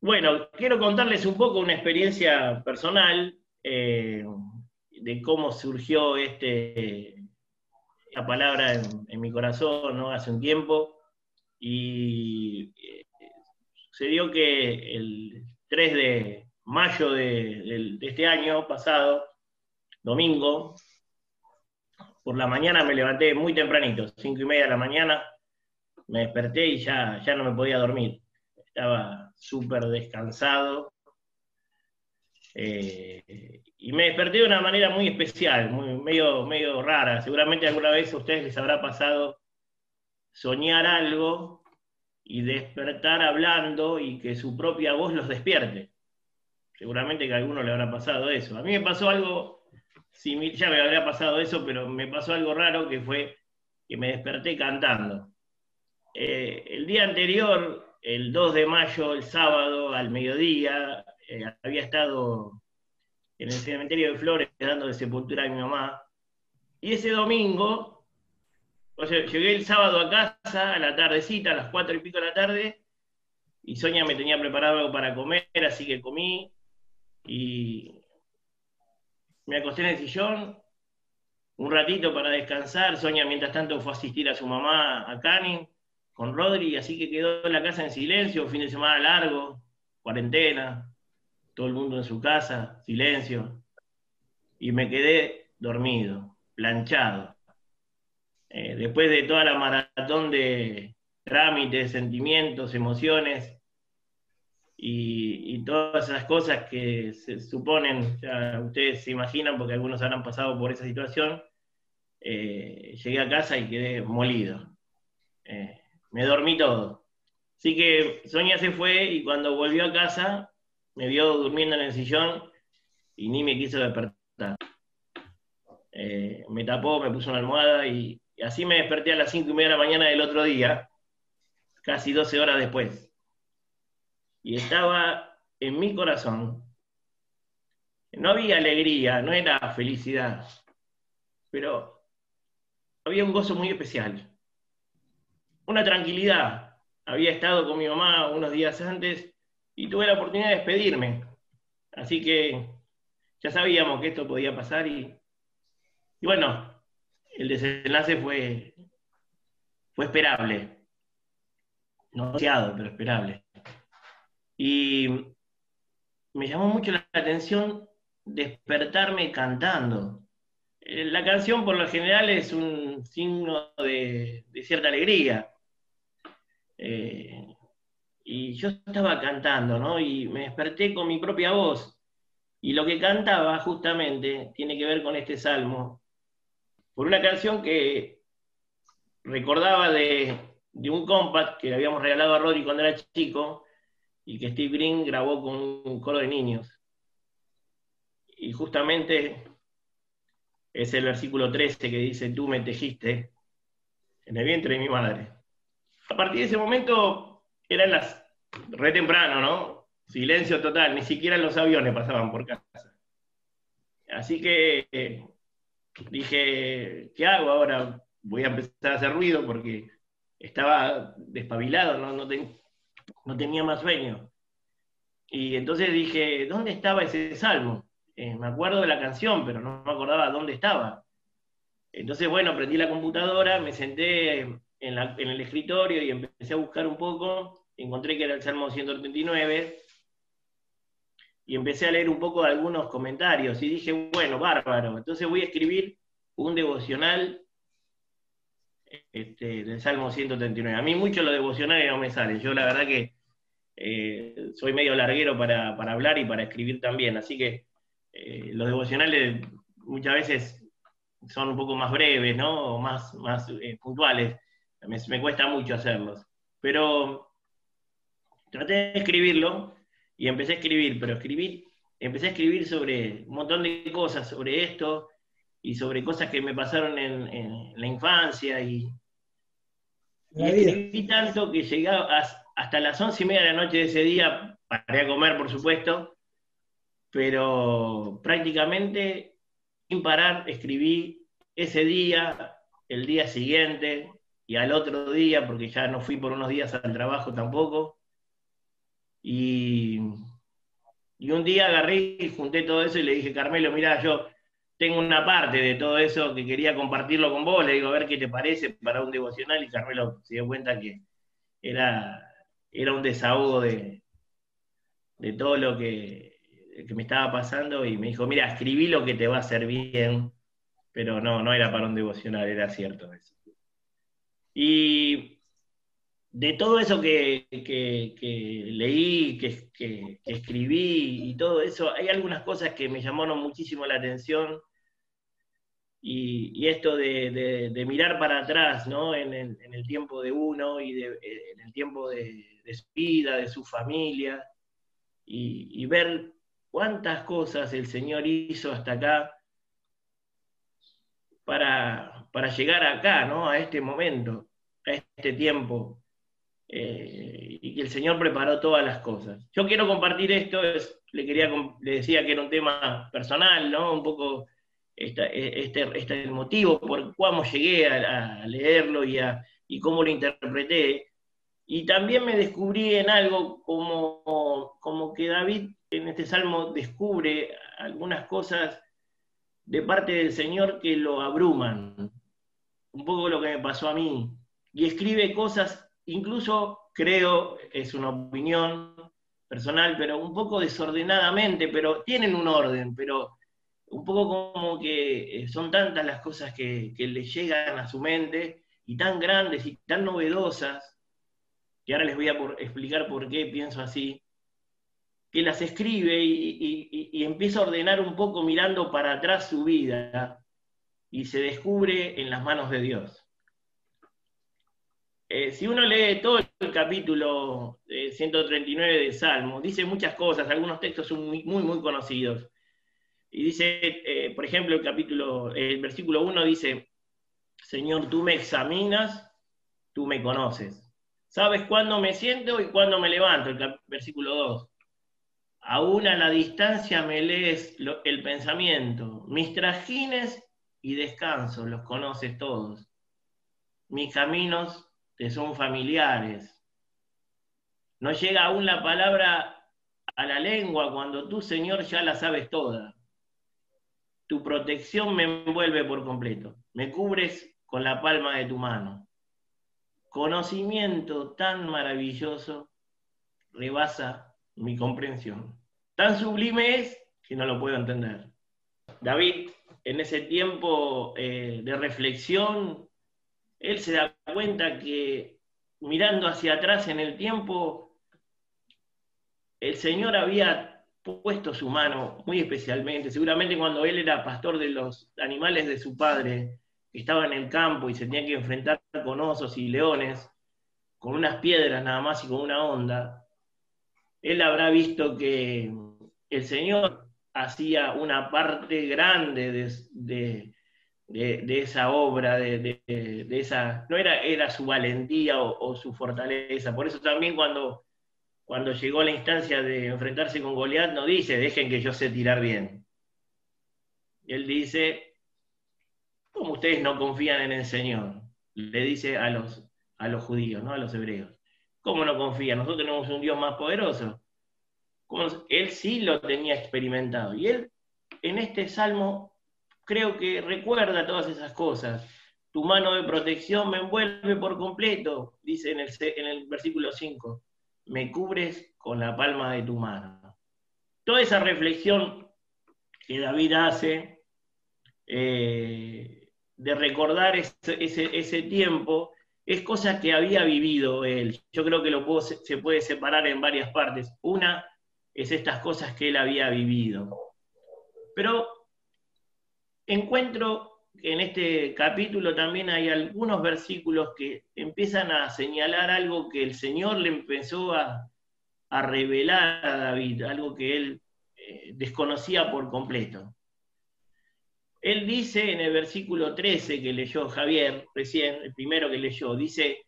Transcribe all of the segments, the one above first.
Bueno, quiero contarles un poco una experiencia personal eh, de cómo surgió este, esta palabra en, mi corazón ¿no? hace un tiempo. Y eh, sucedió que el 3 de mayo de, este año pasado, domingo, por la mañana me levanté muy tempranito, cinco y media de la mañana, me desperté y ya, ya no me podía dormir. Estaba súper descansado. Eh, y me desperté de una manera muy especial, muy, medio, medio rara. Seguramente alguna vez a ustedes les habrá pasado soñar algo y despertar hablando y que su propia voz los despierte. Seguramente que a alguno le habrá pasado eso. A mí me pasó algo ya me había pasado eso, pero me pasó algo raro que fue que me desperté cantando. Eh, el día anterior, el 2 de mayo, el sábado, al mediodía, eh, había estado en el cementerio de Flores dando de sepultura a mi mamá. Y ese domingo, o sea, llegué el sábado a casa, a la tardecita, a las cuatro y pico de la tarde, y Sonia me tenía preparado algo para comer, así que comí, y me acosté en el sillón, un ratito para descansar. Sonia, mientras tanto, fue a asistir a su mamá a Canning con Rodri, así que quedó en la casa en silencio, fin de semana largo, cuarentena, todo el mundo en su casa, silencio. Y me quedé dormido, planchado. Eh, después de toda la maratón de trámites, sentimientos, emociones, y, todas esas cosas que se suponen, ya ustedes se imaginan, porque algunos habrán pasado por esa situación, eh, llegué a casa y quedé molido. Eh, me dormí todo. Así que Sonia se fue y cuando volvió a casa me vio durmiendo en el sillón y ni me quiso despertar. Eh, me tapó, me puso una almohada y, y así me desperté a las 5 y media de la mañana del otro día, casi 12 horas después y estaba en mi corazón. No había alegría, no era felicidad, pero había un gozo muy especial, una tranquilidad. Había estado con mi mamá unos días antes y tuve la oportunidad de despedirme. Así que ya sabíamos que esto podía pasar y, bueno, el desenlace fue, fue esperable. No deseado, pero esperable. Y me llamó mucho la atención despertarme cantando. Eh, la canción por lo general es un signo de, cierta alegría. Eh, y yo estaba cantando, ¿no? Y me desperté con mi propia voz. Y lo que cantaba justamente tiene que ver con este salmo, por una canción que recordaba de, un compact que le habíamos regalado a Rodri cuando era chico, y que Steve Green grabó con un coro de niños. Y justamente es el versículo 13 que dice, tú me tejiste en el vientre de mi madre. A partir de ese momento eran las re temprano, ¿no? Silencio total, ni siquiera los aviones pasaban por casa. Así que eh, dije, ¿qué hago ahora? Voy a empezar a hacer ruido porque estaba despabilado, no, no, tenía más sueño. Y entonces dije, ¿dónde estaba ese salmo? Eh, me acuerdo de la canción, pero no me acordaba dónde estaba. Entonces, bueno, prendí la computadora, me senté en, el escritorio y empecé a buscar un poco. Encontré que era el Salmo 139 y empecé a leer un poco algunos comentarios y dije, bueno, bárbaro, entonces voy a escribir un devocional este, del Salmo 139. A mí mucho lo devocional no me sale. Yo la verdad que eh, soy medio larguero para, hablar y para escribir también, así que eh, los devocionales muchas veces son un poco más breves, ¿no? O más, más eh, puntuales. Me, cuesta mucho hacerlos. Pero traté de escribirlo y empecé a escribir, pero escribir, empecé a escribir sobre un montón de cosas, sobre esto, y sobre cosas que me pasaron en, la infancia y, escribí tanto que llegué hasta las once y media de la noche de ese día, paré a comer por supuesto, pero prácticamente sin parar escribí ese día, el día siguiente y al otro día, porque ya no fui por unos días al trabajo tampoco. Y Y un día agarré y junté todo eso y le dije, Carmelo, mira, yo tengo una parte de todo eso que quería compartirlo con vos, le digo, a ver qué te parece para un devocional, y Carmelo se dio cuenta que era, era un desahogo de, de todo lo que, que me estaba pasando, y me dijo, mira, escribí lo que te va a hacer bien, pero no, no era para un devocional, era cierto eso. Y de todo eso que, leí, que, escribí y todo eso, hay algunas cosas que me llamaron muchísimo la atención. Y, esto de, mirar para atrás, ¿no? En el, tiempo de uno y en el tiempo de, su vida, de su familia, y, ver cuántas cosas el Señor hizo hasta acá para, para llegar acá, ¿no? A este momento, este tiempo. Eh, y que el Señor preparó todas las cosas. Yo quiero compartir esto, le, quería, le decía que era un tema personal, ¿no? Un poco este, este, este el motivo por cómo llegué a, leerlo y, y cómo lo interpreté. Y también me descubrí en algo como, como que David en este salmo descubre algunas cosas de parte del Señor que lo abruman. Un poco lo que me pasó a mí. Y escribe cosas incluso creo, es una opinión personal, pero un poco desordenadamente, pero tienen un orden, pero un poco como que eh, son tantas las cosas que, le llegan a su mente y tan grandes y tan novedosas, que ahora les voy a explicar por qué pienso así, que las escribe y, y, empieza a ordenar un poco mirando para atrás su vida y se descubre en las manos de Dios. Eh, si uno lee todo el capítulo 139 de Salmo, dice muchas cosas, algunos textos son muy, muy, conocidos. Y dice, eh, por ejemplo, el capítulo, el versículo 1 dice, Señor, tú me examinas, tú me conoces. Sabes cuándo me siento y cuándo me levanto, el versículo 2. Aún a la distancia me lees el pensamiento, mis trajines y descanso, los conoces todos. Mis caminos te son familiares. No llega aún la palabra a la lengua cuando tú, Señor, ya la sabes toda. Tu protección me envuelve por completo. Me cubres con la palma de tu mano. Conocimiento tan maravilloso rebasa mi comprensión. Tan sublime es que no lo puedo entender. David, en ese tiempo eh, de reflexión, él se da cuenta que mirando hacia atrás en el tiempo, el Señor había puesto su mano muy especialmente, seguramente cuando él era pastor de los animales de su padre, que estaba en el campo y se tenía que enfrentar con osos y leones, con unas piedras nada más y con una onda, él habrá visto que el Señor hacía una parte grande de, de, esa obra, de, esa, no era, era su valentía o, su fortaleza. Por eso también cuando, cuando llegó la instancia de enfrentarse con Goliat, no dice, dejen que yo sé tirar bien. él dice, como ustedes no confían en el Señor, le dice a los, a los judíos, ¿no? a los hebreos. ¿Cómo no confían? Nosotros tenemos un Dios más poderoso. Él sí lo tenía experimentado. Y él en este salmo creo que recuerda todas esas cosas. Tu mano de protección me envuelve por completo, dice en el, versículo 5. Me cubres con la palma de tu mano. Toda esa reflexión que David hace eh, de recordar ese, tiempo es cosa que había vivido él. Yo creo que se puede separar en varias partes. Una es estas cosas que él había vivido. Pero encuentro que en este capítulo también hay algunos versículos que empiezan a señalar algo que el Señor le empezó a, revelar a David, algo que él eh, desconocía por completo. Él dice en el versículo 13 que leyó Javier recién, el primero que leyó, dice,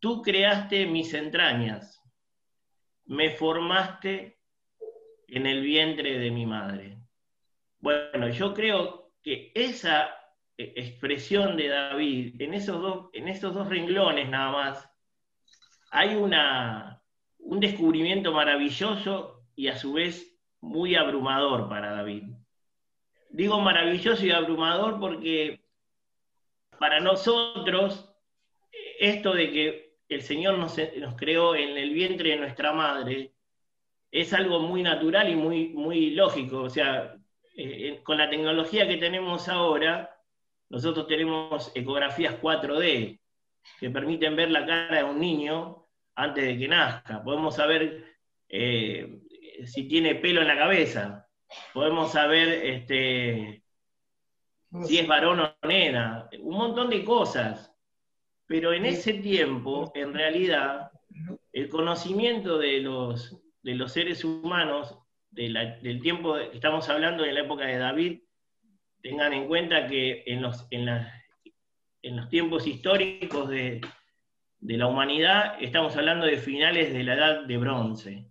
tú creaste mis entrañas, me formaste en el vientre de mi madre. Bueno, yo creo que esa eh, expresión de David, en esos dos, en esos dos renglones nada más, hay una, un descubrimiento maravilloso y a su vez muy abrumador para David. Digo maravilloso y abrumador porque para nosotros esto de que el Señor nos, creó en el vientre de nuestra madre es algo muy natural y muy, muy lógico. O sea, eh, con la tecnología que tenemos ahora, nosotros tenemos ecografías 4D que permiten ver la cara de un niño antes de que nazca. Podemos saber eh, si tiene pelo en la cabeza. Podemos saber este, si es varón o nena. Un montón de cosas. Pero en ese tiempo, en realidad, el conocimiento de los, de los seres humanos, del tiempo que estamos hablando de la época de David, tengan en cuenta que en los, en en los tiempos históricos de, de la humanidad, estamos hablando de finales de la edad de bronce,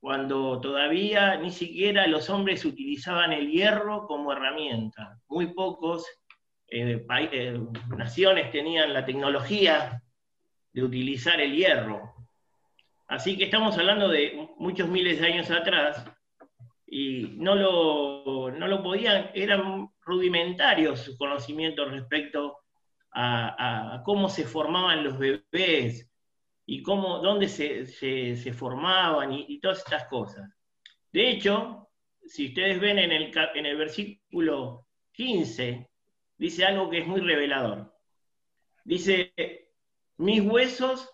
cuando todavía ni siquiera los hombres utilizaban el hierro como herramienta. Muy pocos eh, eh, naciones tenían la tecnología de utilizar el hierro. Así que estamos hablando de muchos miles de años atrás y no lo, no lo podían, eran rudimentarios sus conocimientos respecto a, cómo se formaban los bebés y cómo, dónde se, formaban y, todas estas cosas. De hecho, si ustedes ven en el, en el versículo 15, dice algo que es muy revelador. Dice, mis huesos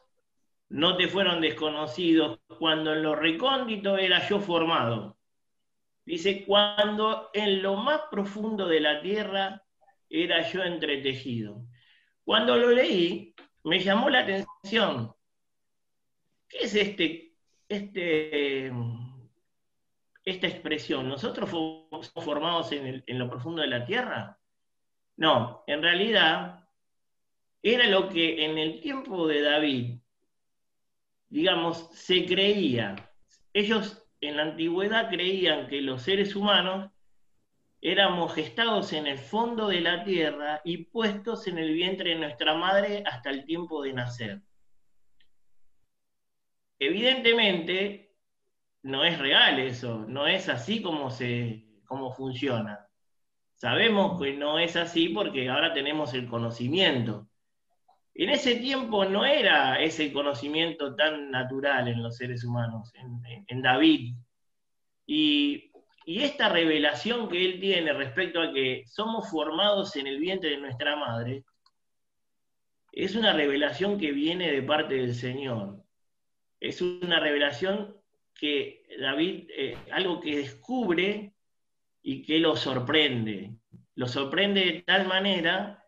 no te fueron desconocidos cuando en lo recóndito era yo formado. Dice, cuando en lo más profundo de la tierra era yo entretejido. Cuando lo leí, me llamó la atención. ¿Qué es este, este, esta expresión? ¿Nosotros fuimos formados en lo profundo de la tierra? No, en realidad era lo que en el tiempo de David, digamos, se creía. Ellos en la antigüedad creían que los seres humanos éramos gestados en el fondo de la tierra y puestos en el vientre de nuestra madre hasta el tiempo de nacer. Evidentemente, no es real eso, no es así como, se, como funciona. Sabemos que no es así porque ahora tenemos el conocimiento. En ese tiempo no era ese conocimiento tan natural en los seres humanos, en, David. Y, esta revelación que él tiene respecto a que somos formados en el vientre de nuestra madre, es una revelación que viene de parte del Señor. Es una revelación que David, eh, algo que descubre y que lo sorprende. Lo sorprende de tal manera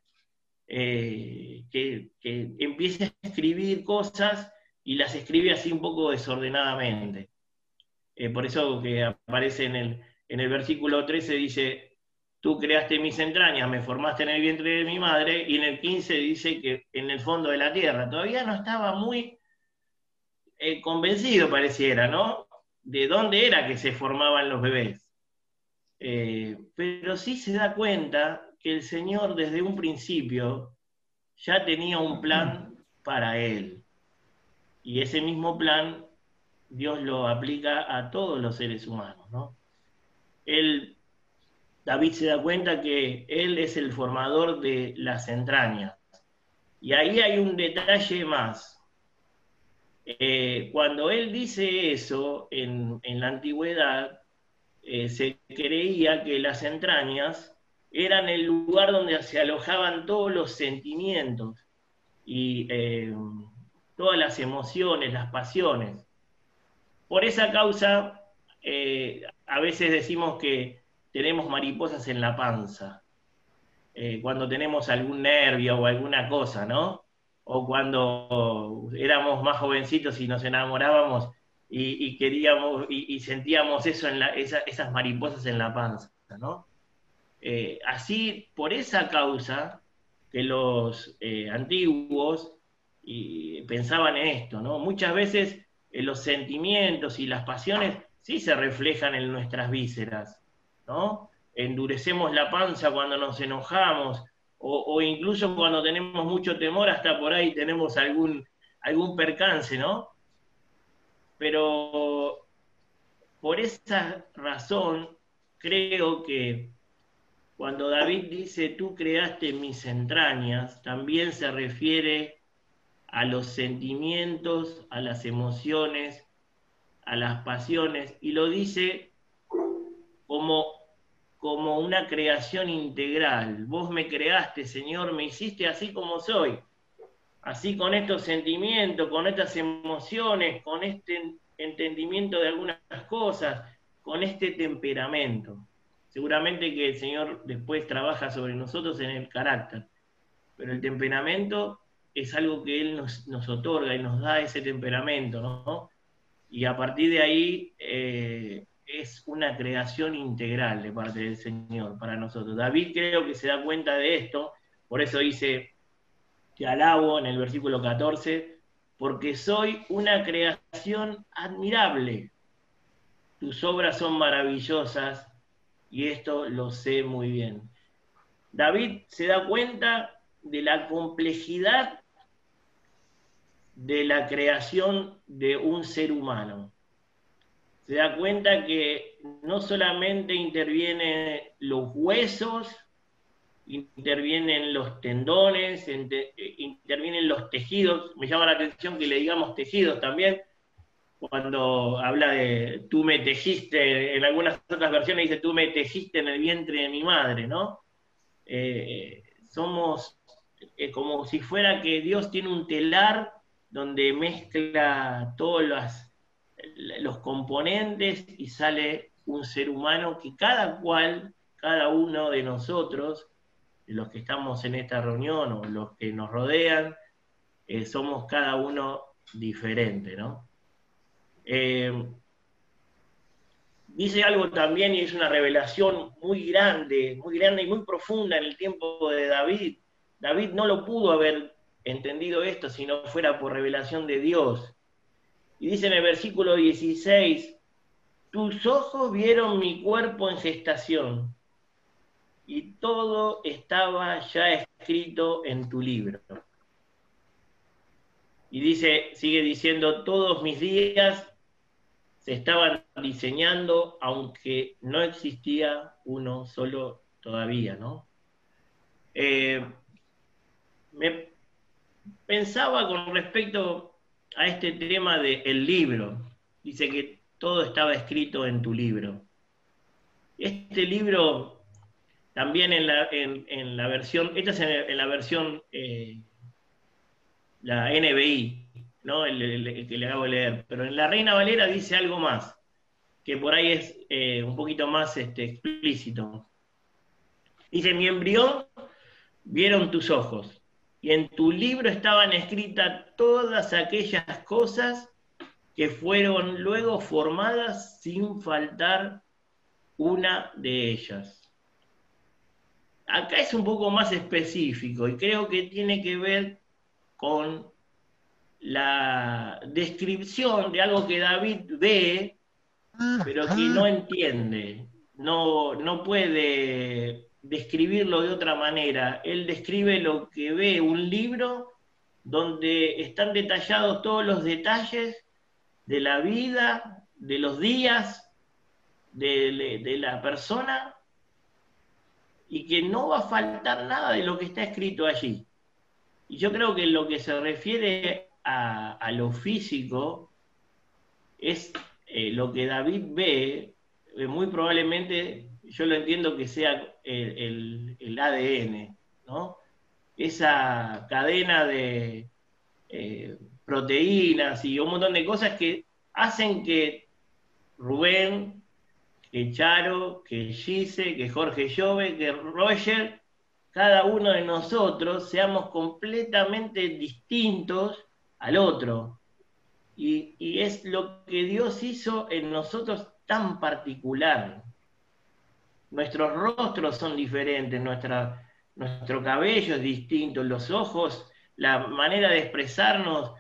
eh, que, empieza a escribir cosas y las escribe así un poco desordenadamente. Eh, por eso que aparece en el, en el versículo 13, dice, tú creaste mis entrañas, me formaste en el vientre de mi madre, y en el 15 dice que en el fondo de la tierra. Todavía no estaba muy eh, convencido, pareciera, ¿no? De dónde era que se formaban los bebés. Eh, pero sí se da cuenta que el Señor desde un principio ya tenía un plan para él. Y ese mismo plan Dios lo aplica a todos los seres humanos. ¿no? Él, David se da cuenta que él es el formador de las entrañas. Y ahí hay un detalle más. Eh, cuando él dice eso en, en la antigüedad, eh, se creía que las entrañas eran el lugar donde se alojaban todos los sentimientos y eh, todas las emociones, las pasiones. Por esa causa, eh, a veces decimos que tenemos mariposas en la panza, cuando tenemos algún nervio o alguna cosa, ¿no? O cuando éramos más jovencitos y nos enamorábamos y, queríamos y, sentíamos eso en esas mariposas en la panza, ¿no? Eh, así, por esa causa, que los eh, antiguos pensaban en esto, ¿no? Muchas veces eh, los sentimientos y las pasiones sí se reflejan en nuestras vísceras, ¿no? Endurecemos la panza cuando nos enojamos, o, o, incluso cuando tenemos mucho temor, hasta por ahí tenemos algún, algún percance, ¿no? pero por esa razón creo que cuando David dice, tú creaste mis entrañas, también se refiere a los sentimientos, a las emociones, a las pasiones, y lo dice como, como una creación integral. Vos me creaste, Señor, me hiciste así como soy, así con estos sentimientos, con estas emociones, con este entendimiento de algunas cosas, con este temperamento. Seguramente que el Señor después trabaja sobre nosotros en el carácter, pero el temperamento es algo que Él nos, otorga y nos da ese temperamento, ¿no? Y a partir de ahí eh, es una creación integral de parte del Señor para nosotros. David creo que se da cuenta de esto, por eso dice, te alabo en el versículo 14, porque soy una creación admirable. Tus obras son maravillosas y esto lo sé muy bien. David se da cuenta de la complejidad de la creación de un ser humano. Se da cuenta que no solamente intervienen los huesos, intervienen los tendones, intervienen los tejidos. Me llama la atención que le digamos tejidos también, cuando habla de tú me tejiste, en algunas otras versiones dice tú me tejiste en el vientre de mi madre, ¿no? Eh, somos eh, como si fuera que Dios tiene un telar donde mezcla todos los, los componentes y sale un ser humano que cada cual, cada uno de nosotros, los que estamos en esta reunión o los que nos rodean, eh, somos cada uno diferente, ¿no? Eh, dice algo también y es una revelación muy grande, muy grande y muy profunda en el tiempo de David. David no lo pudo haber entendido esto si no fuera por revelación de Dios. Y dice en el versículo 16, tus ojos vieron mi cuerpo en gestación y todo estaba ya escrito en tu libro. Y dice, sigue diciendo, todos mis días se estaban diseñando, aunque no existía uno solo todavía, ¿no? Eh, me pensaba con respecto a este tema del libro. Dice que todo estaba escrito en tu libro. Este libro, también en la, versión, esta es en, la versión, eh, la NBI, el, que le hago leer. Pero en la Reina Valera dice algo más, que por ahí es eh, un poquito más este, explícito. Dice, mi embrión vieron tus ojos, y en tu libro estaban escritas todas aquellas cosas que fueron luego formadas sin faltar una de ellas. Acá es un poco más específico y creo que tiene que ver con la descripción de algo que David ve, pero que no entiende, no, no puede describirlo de otra manera. Él describe lo que ve, un libro donde están detallados todos los detalles de la vida, de los días, de, de la persona, y que no va a faltar nada de lo que está escrito allí. Y yo creo que lo que se refiere a, lo físico es eh, lo que David ve, eh, muy probablemente yo lo entiendo que sea el, ADN. Esa cadena de eh, proteínas y un montón de cosas que hacen que Rubén, que Charo, que Gise, que Jorge Jove, que Roger, cada uno de nosotros seamos completamente distintos al otro. Y, es lo que Dios hizo en nosotros tan particular. Nuestros rostros son diferentes, nuestro cabello es distinto, los ojos, la manera de expresarnos,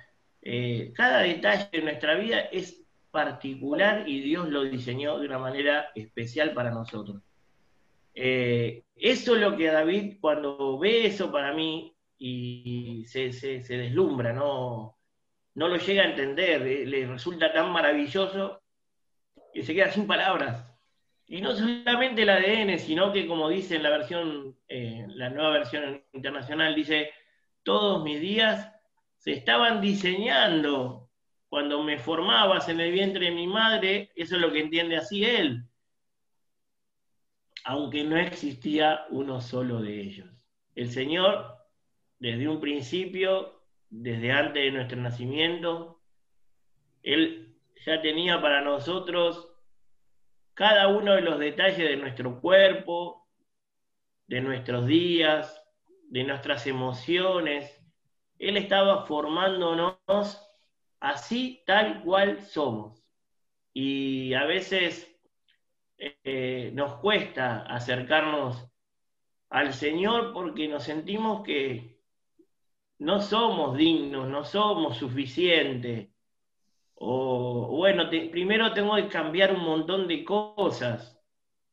eh, cada detalle de nuestra vida es particular y Dios lo diseñó de una manera especial para nosotros. Eh, eso es lo que David, cuando ve eso para mí, y se, deslumbra, no, no lo llega a entender, eh, le resulta tan maravilloso que se queda sin palabras. Y no solamente el ADN, sino que como dice en la versión, eh, la nueva versión internacional, dice, todos mis días se estaban diseñando cuando me formabas en el vientre de mi madre, eso es lo que entiende así él, aunque no existía uno solo de ellos. El Señor, desde un principio, desde antes de nuestro nacimiento, Él ya tenía para nosotros cada uno de los detalles de nuestro cuerpo, de nuestros días, de nuestras emociones. Él estaba formándonos así tal cual somos. Y a veces eh, nos cuesta acercarnos al Señor porque nos sentimos que no somos dignos, no somos suficientes. O bueno, primero tengo que cambiar un montón de cosas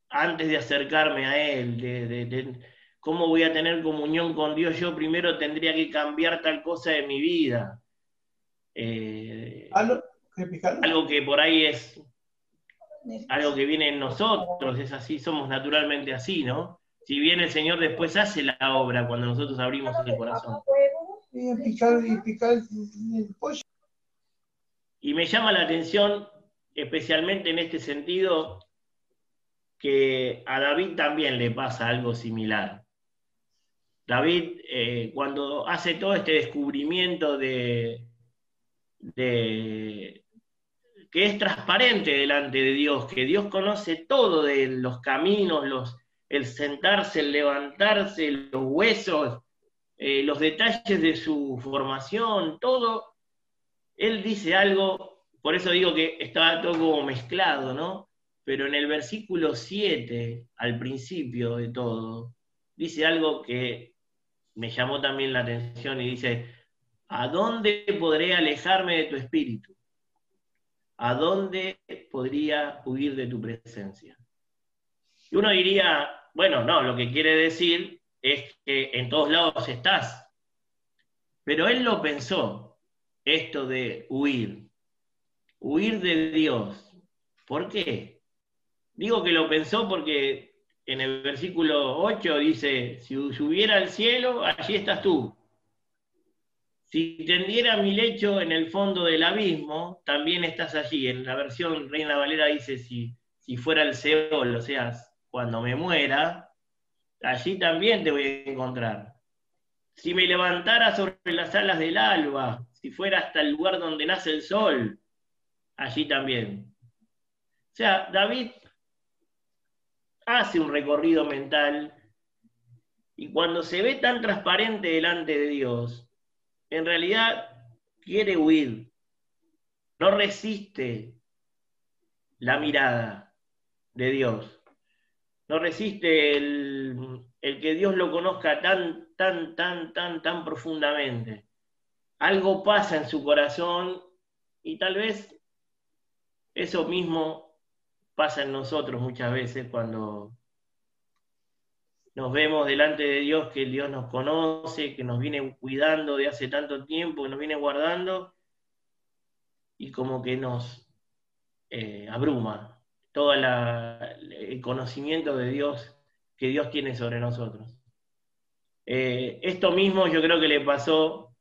antes de acercarme a Él, de, cómo voy a tener comunión con Dios. Yo primero tendría que cambiar tal cosa de mi vida. Eh, algo que por ahí es algo que viene en nosotros, es así, somos naturalmente así, ¿no? Si bien el Señor después hace la obra cuando nosotros abrimos el corazón. Y me llama la atención, especialmente en este sentido, que a David también le pasa algo similar. David, eh, cuando hace todo este descubrimiento de, de, que es transparente delante de Dios, que Dios conoce todo de los caminos, los, el sentarse, el levantarse, los huesos, eh, los detalles de su formación, todo, Él dice algo, por eso digo que estaba todo como mezclado, ¿no? Pero en el versículo 7, al principio de todo, dice algo que me llamó también la atención y dice, ¿A dónde podré alejarme de tu espíritu? ¿A dónde podría huir de tu presencia? Y uno diría, bueno, no, lo que quiere decir es que en todos lados estás. Pero él lo pensó, esto de huir, huir de Dios. ¿Por qué? Digo que lo pensó porque en el versículo 8 dice, si subiera al cielo, allí estás tú. Si tendiera mi lecho en el fondo del abismo, también estás allí. En la versión Reina Valera dice, si, si fuera el Seol, o sea, cuando me muera, allí también te voy a encontrar. Si me levantara sobre las alas del alba, si fuera hasta el lugar donde nace el sol, allí también. O sea, David hace un recorrido mental y cuando se ve tan transparente delante de Dios, en realidad quiere huir, no resiste la mirada de Dios, no resiste el, que Dios lo conozca tan, tan, tan, tan, tan profundamente. Algo pasa en su corazón y tal vez eso mismo pasa en nosotros muchas veces cuando nos vemos delante de Dios, que Dios nos conoce, que nos viene cuidando de hace tanto tiempo, que nos viene guardando, y como que nos eh, abruma todo el conocimiento de Dios que Dios tiene sobre nosotros. Eh, esto mismo yo creo que le pasó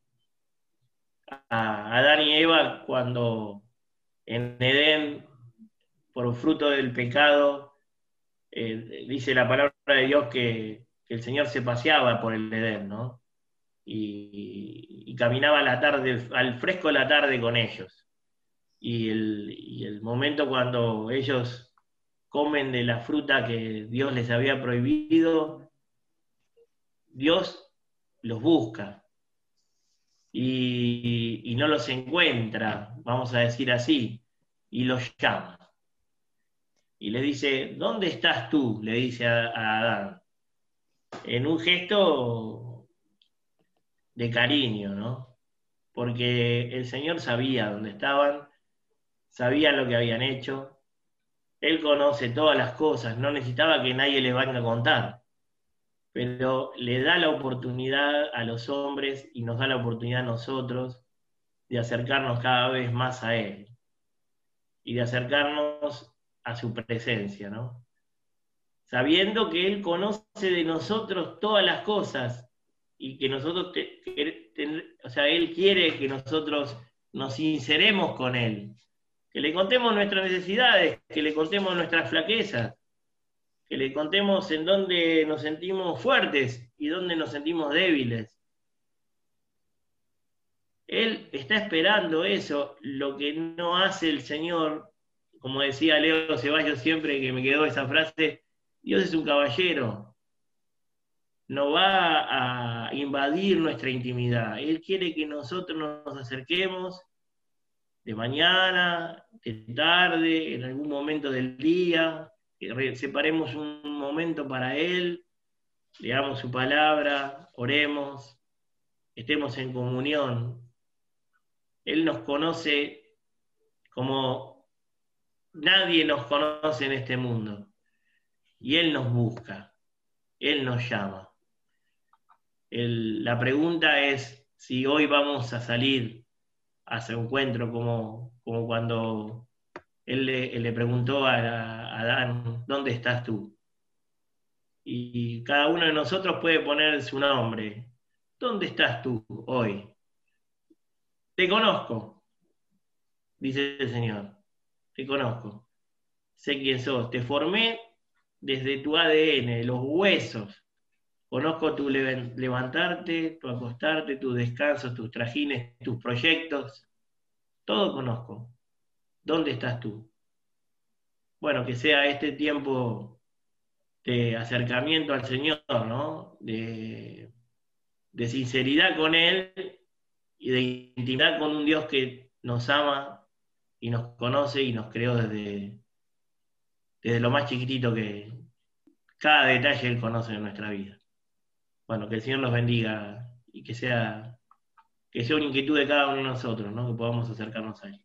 a Adán y Eva cuando en Edén, por fruto del pecado, eh, dice la palabra de Dios que, el Señor se paseaba por el Edén, ¿no? Y, caminaba la tarde, al fresco de la tarde con ellos. Y el, momento cuando ellos comen de la fruta que Dios les había prohibido, Dios los busca y, no los encuentra, vamos a decir así, y los llama y le dice, ¿dónde estás tú? Le dice a, Adán, en un gesto de cariño, ¿no? Porque el Señor sabía dónde estaban, sabía lo que habían hecho, Él conoce todas las cosas, no necesitaba que nadie le vaya a contar, pero le da la oportunidad a los hombres y nos da la oportunidad a nosotros de acercarnos cada vez más a Él y de acercarnos a su presencia, ¿no? Sabiendo que Él conoce de nosotros todas las cosas y que nosotros, o sea, Él quiere que nosotros nos sinceremos con Él, que le contemos nuestras necesidades, que le contemos nuestras flaquezas, que le contemos en dónde nos sentimos fuertes y dónde nos sentimos débiles. Él está esperando eso, lo que no hace el Señor, como decía Leo Ceballos siempre que me quedó esa frase, Dios es un caballero, no va a invadir nuestra intimidad. Él quiere que nosotros nos acerquemos de mañana, de tarde, en algún momento del día, separemos un momento para Él, leamos su palabra, oremos, estemos en comunión. Él nos conoce como nadie nos conoce en este mundo. Y Él nos busca, Él nos llama. la pregunta es si hoy vamos a salir a ese encuentro, como, como cuando él le, preguntó a, Adán, ¿dónde estás tú? Y cada uno de nosotros puede poner su nombre. ¿Dónde estás tú hoy? Te conozco, dice el Señor. Te conozco. Sé quién sos. Te formé desde tu ADN, los huesos. Conozco tu levantarte, tu acostarte, tus descansos, tus trajines, tus proyectos. Todo conozco. ¿Dónde estás tú? Bueno, que sea este tiempo de acercamiento al Señor, ¿no? De, sinceridad con Él y de intimidad con un Dios que nos ama y nos conoce y nos creó desde, desde lo más chiquitito que cada detalle Él conoce en nuestra vida. Bueno, que el Señor nos bendiga y que sea, que sea una inquietud de cada uno de nosotros, ¿no? Que podamos acercarnos a Él.